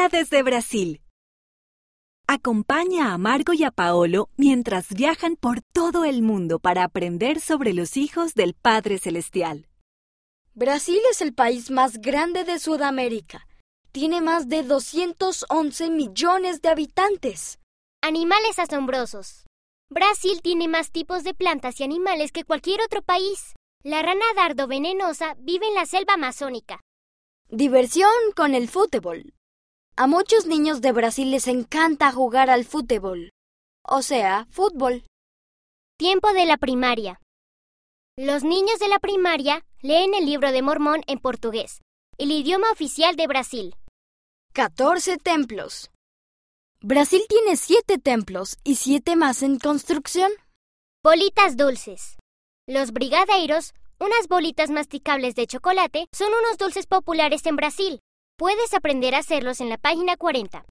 Hola desde Brasil. Acompaña a Margo y a Paolo mientras viajan por todo el mundo para aprender sobre los hijos del Padre Celestial. Brasil es el país más grande de Sudamérica. Tiene más de 211 millones de habitantes. Animales asombrosos. Brasil tiene más tipos de plantas y animales que cualquier otro país. La rana dardo venenosa vive en la selva amazónica. Diversión con el fútbol. A muchos niños de Brasil les encanta jugar al fútbol. O sea, fútbol. Tiempo de la primaria. Los niños de la primaria leen el libro de Mormón en portugués, el idioma oficial de Brasil. 14 templos. Brasil tiene siete templos y siete más en construcción. Bolitas dulces. Los brigadeiros, unas bolitas masticables de chocolate, son unos dulces populares en Brasil. Puedes aprender a hacerlos en la página 40.